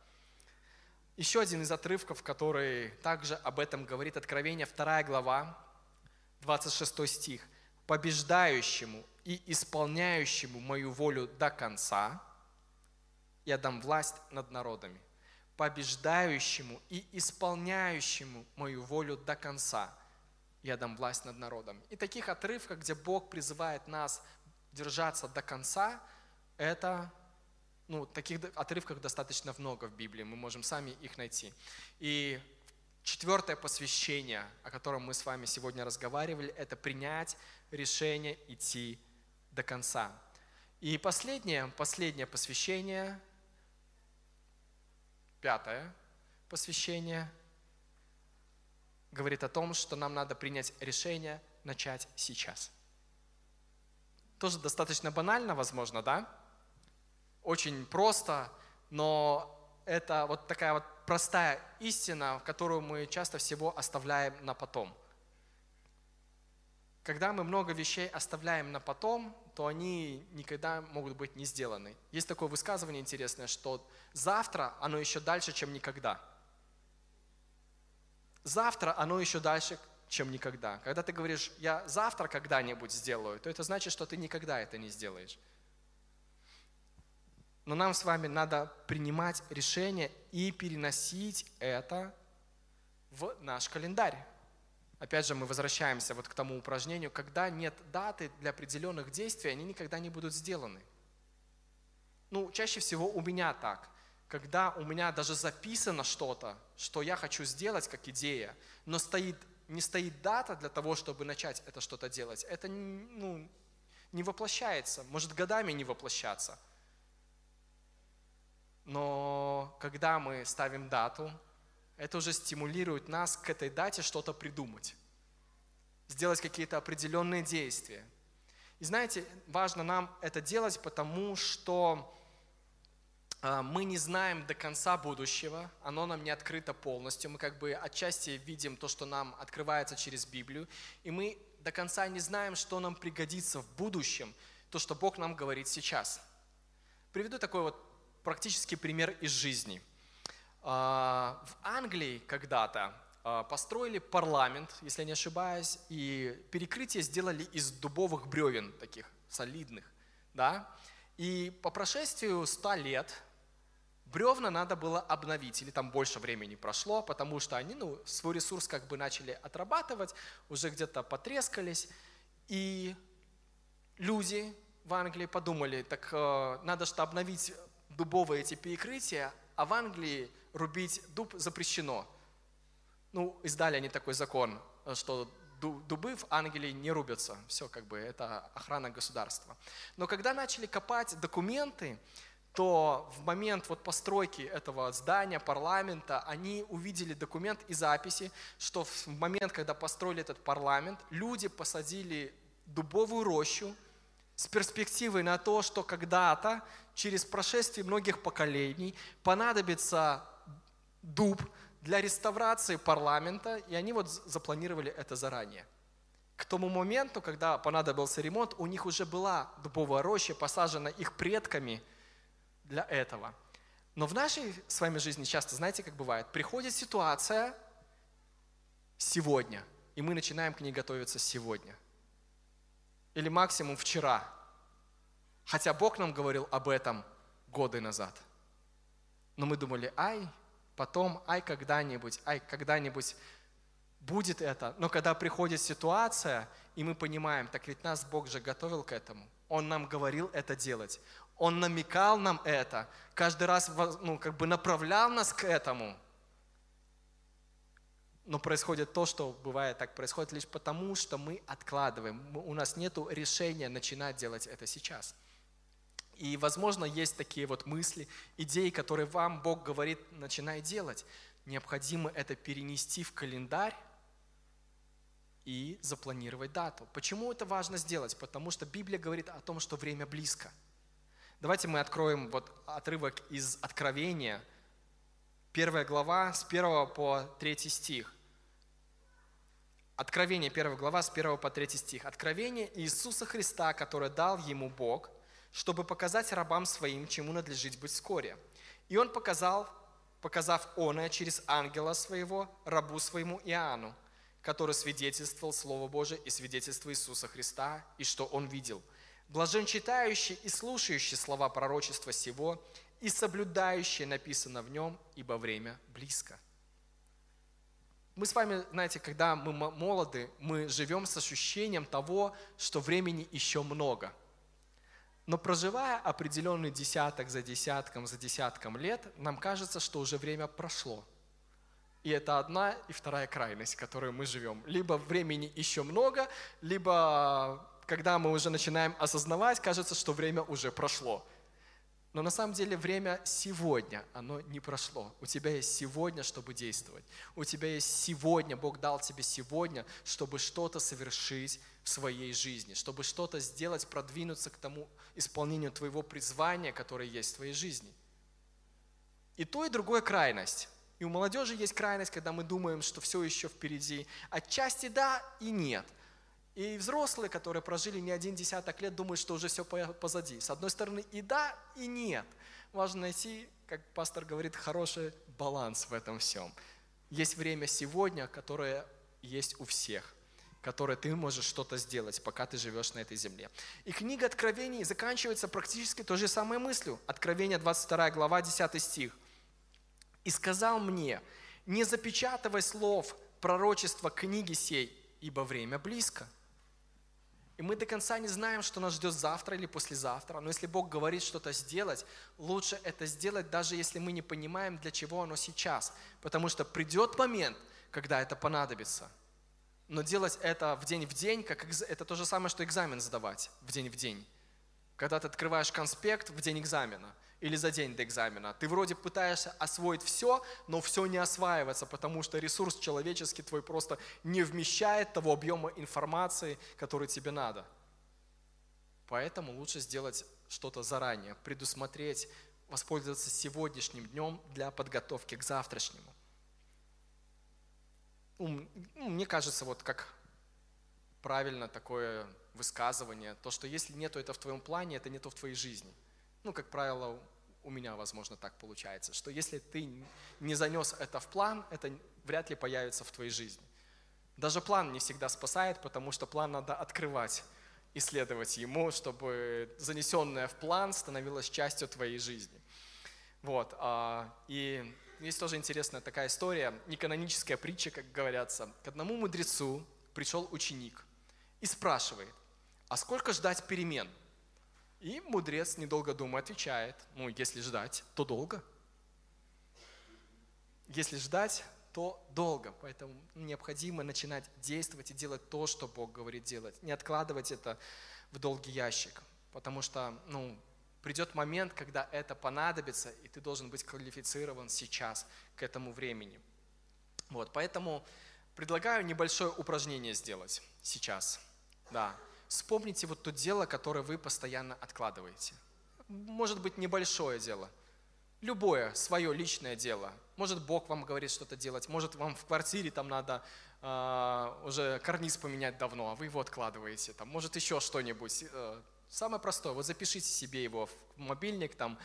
Еще один из отрывков, который также об этом говорит, Откровение 2 глава, 26 стих. «Побеждающему и исполняющему мою волю до конца, я дам власть над народами. Побеждающему и исполняющему мою волю до конца, я дам власть над народом. И таких отрывков, где Бог призывает нас держаться до конца, это, ну, таких отрывков достаточно много в Библии, мы можем сами их найти. И четвертое посвящение, о котором мы с вами сегодня разговаривали, это принять решение идти до конца. И последнее, последнее посвящение, пятое посвящение, говорит о том, что нам надо принять решение начать сейчас. Тоже достаточно банально, возможно, да? Очень просто, но это вот такая вот простая истина, которую мы часто всего оставляем на потом – когда мы много вещей оставляем на потом, то они никогда могут быть не сделаны. Есть такое высказывание интересное, что завтра оно еще дальше, чем никогда. Завтра оно еще дальше, чем никогда. Когда ты говоришь, я завтра когда-нибудь сделаю, то это значит, что ты никогда это не сделаешь. Но нам с вами надо принимать решение и переносить это в наш календарь. Опять же, мы возвращаемся вот к тому упражнению, когда нет даты для определенных действий, они никогда не будут сделаны. Ну, чаще всего у меня так. Когда у меня даже записано что-то, что я хочу сделать как идея, но стоит, не стоит дата для того, чтобы начать это что-то делать, это ну, не воплощается, может годами не воплощаться. Но когда мы ставим дату, это уже стимулирует нас к этой дате что-то придумать, сделать какие-то определенные действия. И знаете, важно нам это делать, потому что а, мы не знаем до конца будущего, оно нам не открыто полностью. Мы как бы отчасти видим то, что нам открывается через Библию, и мы до конца не знаем, что нам пригодится в будущем, то, что Бог нам говорит сейчас. Приведу такой вот практический пример из жизни – в Англии когда-то а, построили парламент, если не ошибаюсь, и перекрытие сделали из дубовых бревен, таких солидных. Да? И по прошествию 100 лет бревна надо было обновить, или там больше времени прошло, потому что они ну, свой ресурс как бы начали отрабатывать, уже где-то потрескались. И люди в Англии подумали, так э, надо что обновить дубовые эти перекрытия, а в Англии рубить дуб запрещено. Ну, издали они такой закон, что дубы в Англии не рубятся. Все, как бы, это охрана государства. Но когда начали копать документы, то в момент вот постройки этого здания, парламента, они увидели документ и записи, что в момент, когда построили этот парламент, люди посадили дубовую рощу с перспективой на то, что когда-то, через прошествие многих поколений, понадобится дуб для реставрации парламента, и они вот запланировали это заранее. К тому моменту, когда понадобился ремонт, у них уже была дубовая роща, посажена их предками для этого. Но в нашей с вами жизни часто, знаете, как бывает, приходит ситуация сегодня, и мы начинаем к ней готовиться сегодня. Или максимум вчера. Хотя Бог нам говорил об этом годы назад. Но мы думали, ай, потом, ай, когда-нибудь, ай, когда-нибудь будет это. Но когда приходит ситуация, и мы понимаем, так ведь нас Бог же готовил к этому. Он нам говорил это делать. Он намекал нам это. Каждый раз ну, как бы направлял нас к этому. Но происходит то, что бывает так, происходит лишь потому, что мы откладываем. У нас нет решения начинать делать это сейчас. И, возможно, есть такие вот мысли, идеи, которые вам Бог говорит, начинай делать. Необходимо это перенести в календарь и запланировать дату. Почему это важно сделать? Потому что Библия говорит о том, что время близко. Давайте мы откроем вот отрывок из Откровения, первая глава, с 1 по 3 стих. Откровение, первая глава, с 1 по 3 стих. Откровение Иисуса Христа, которое дал ему Бог, чтобы показать рабам своим, чему надлежит быть вскоре. И он показал, показав оное через ангела своего, рабу своему Иоанну, который свидетельствовал Слово Божие и свидетельство Иисуса Христа, и что он видел. Блажен читающий и слушающий слова пророчества сего, и соблюдающий написано в нем, ибо время близко. Мы с вами, знаете, когда мы молоды, мы живем с ощущением того, что времени еще много. Но проживая определенный десяток за десятком, за десятком лет, нам кажется, что уже время прошло – и это одна и вторая крайность, в которой мы живем. Либо времени еще много, либо когда мы уже начинаем осознавать, кажется, что время уже прошло. Но на самом деле время сегодня, оно не прошло. У тебя есть сегодня, чтобы действовать. У тебя есть сегодня, Бог дал тебе сегодня, чтобы что-то совершить своей жизни, чтобы что-то сделать, продвинуться к тому исполнению твоего призвания, которое есть в твоей жизни. И то, и другое крайность. И у молодежи есть крайность, когда мы думаем, что все еще впереди. Отчасти да и нет. И взрослые, которые прожили не один десяток лет, думают, что уже все позади. С одной стороны и да, и нет. Важно найти, как пастор говорит, хороший баланс в этом всем. Есть время сегодня, которое есть у всех которое ты можешь что-то сделать, пока ты живешь на этой земле. И книга Откровений заканчивается практически той же самой мыслью. Откровение 22 глава, 10 стих и сказал мне, не запечатывай слов пророчества книги сей, ибо время близко. И мы до конца не знаем, что нас ждет завтра или послезавтра. Но если Бог говорит что-то сделать, лучше это сделать, даже если мы не понимаем, для чего оно сейчас. Потому что придет момент, когда это понадобится. Но делать это в день в день, как это то же самое, что экзамен сдавать в день в день. Когда ты открываешь конспект в день экзамена – или за день до экзамена. Ты вроде пытаешься освоить все, но все не осваивается, потому что ресурс человеческий твой просто не вмещает того объема информации, который тебе надо. Поэтому лучше сделать что-то заранее, предусмотреть, воспользоваться сегодняшним днем для подготовки к завтрашнему. Ну, мне кажется, вот как правильно такое высказывание, то, что если нету это в твоем плане, это нету в твоей жизни – ну, как правило, у меня, возможно, так получается, что если ты не занес это в план, это вряд ли появится в твоей жизни. Даже план не всегда спасает, потому что план надо открывать, исследовать ему, чтобы занесенное в план становилось частью твоей жизни. Вот. А, и есть тоже интересная такая история, неканоническая притча, как говорятся. К одному мудрецу пришел ученик и спрашивает, а сколько ждать перемен – и мудрец, недолго думая, отвечает, ну, если ждать, то долго. Если ждать, то долго. Поэтому необходимо начинать действовать и делать то, что Бог говорит делать. Не откладывать это в долгий ящик. Потому что, ну, Придет момент, когда это понадобится, и ты должен быть квалифицирован сейчас, к этому времени. Вот, поэтому предлагаю небольшое упражнение сделать сейчас. Да. Вспомните вот то дело, которое вы постоянно откладываете. Может быть, небольшое дело. Любое свое личное дело. Может, Бог вам говорит что-то делать. Может, вам в квартире там надо э, уже карниз поменять давно, а вы его откладываете. Там, может, еще что-нибудь. Э, самое простое. Вот запишите себе его в мобильник там,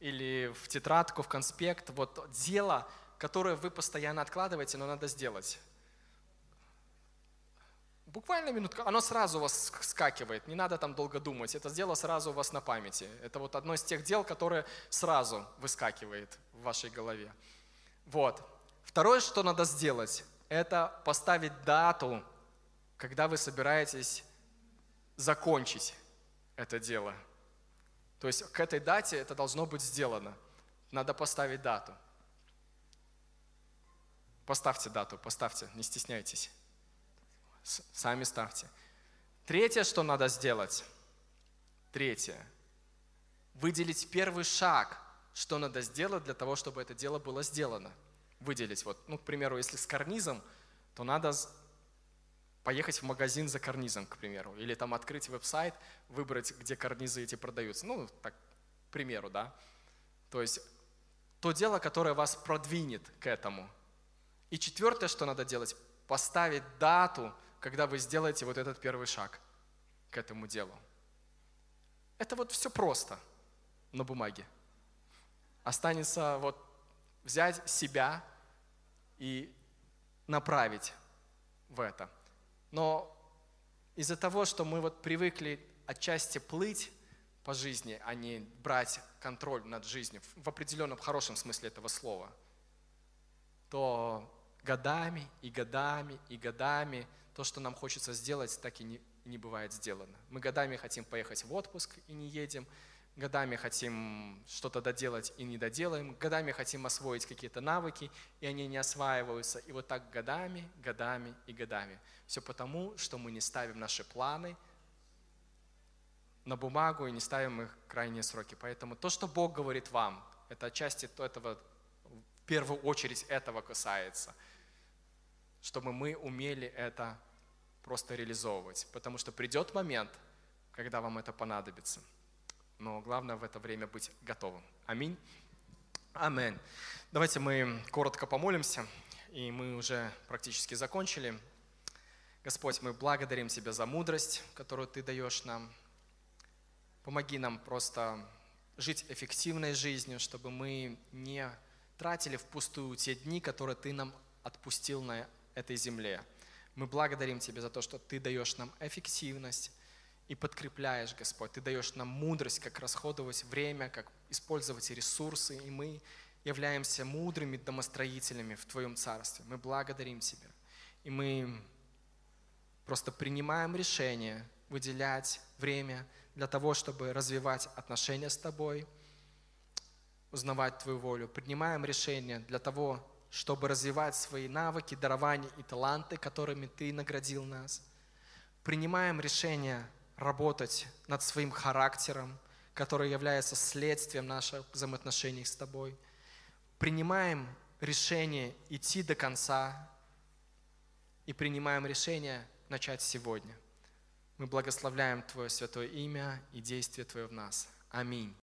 или в тетрадку, в конспект. Вот дело, которое вы постоянно откладываете, но надо сделать. Буквально минутка, оно сразу у вас скакивает, не надо там долго думать, это дело сразу у вас на памяти. Это вот одно из тех дел, которое сразу выскакивает в вашей голове. Вот. Второе, что надо сделать, это поставить дату, когда вы собираетесь закончить это дело. То есть к этой дате это должно быть сделано. Надо поставить дату. Поставьте дату, поставьте, не стесняйтесь. Сами ставьте. Третье, что надо сделать. Третье. Выделить первый шаг, что надо сделать для того, чтобы это дело было сделано. Выделить. Вот, ну, к примеру, если с карнизом, то надо поехать в магазин за карнизом, к примеру, или там открыть веб-сайт, выбрать, где карнизы эти продаются. Ну, так, к примеру, да. То есть то дело, которое вас продвинет к этому. И четвертое, что надо делать, поставить дату, когда вы сделаете вот этот первый шаг к этому делу. Это вот все просто на бумаге. Останется вот взять себя и направить в это. Но из-за того, что мы вот привыкли отчасти плыть по жизни, а не брать контроль над жизнью в определенном хорошем смысле этого слова, то годами и годами и годами то, что нам хочется сделать, так и не, не бывает сделано. Мы годами хотим поехать в отпуск и не едем, годами хотим что-то доделать и не доделаем, годами хотим освоить какие-то навыки, и они не осваиваются. И вот так годами, годами и годами. Все потому, что мы не ставим наши планы на бумагу и не ставим их крайние сроки. Поэтому то, что Бог говорит вам, это отчасти этого, в первую очередь этого касается – чтобы мы умели это просто реализовывать. Потому что придет момент, когда вам это понадобится. Но главное в это время быть готовым. Аминь. Аминь. Давайте мы коротко помолимся, и мы уже практически закончили. Господь, мы благодарим Тебя за мудрость, которую Ты даешь нам. Помоги нам просто жить эффективной жизнью, чтобы мы не тратили впустую те дни, которые Ты нам отпустил на этой земле. Мы благодарим Тебя за то, что Ты даешь нам эффективность и подкрепляешь, Господь. Ты даешь нам мудрость, как расходовать время, как использовать ресурсы, и мы являемся мудрыми домостроителями в Твоем Царстве. Мы благодарим Тебя. И мы просто принимаем решение выделять время для того, чтобы развивать отношения с Тобой, узнавать Твою волю. Принимаем решение для того, чтобы развивать свои навыки, дарования и таланты, которыми Ты наградил нас. Принимаем решение работать над своим характером, который является следствием наших взаимоотношений с Тобой. Принимаем решение идти до конца и принимаем решение начать сегодня. Мы благословляем Твое святое имя и действие Твое в нас. Аминь.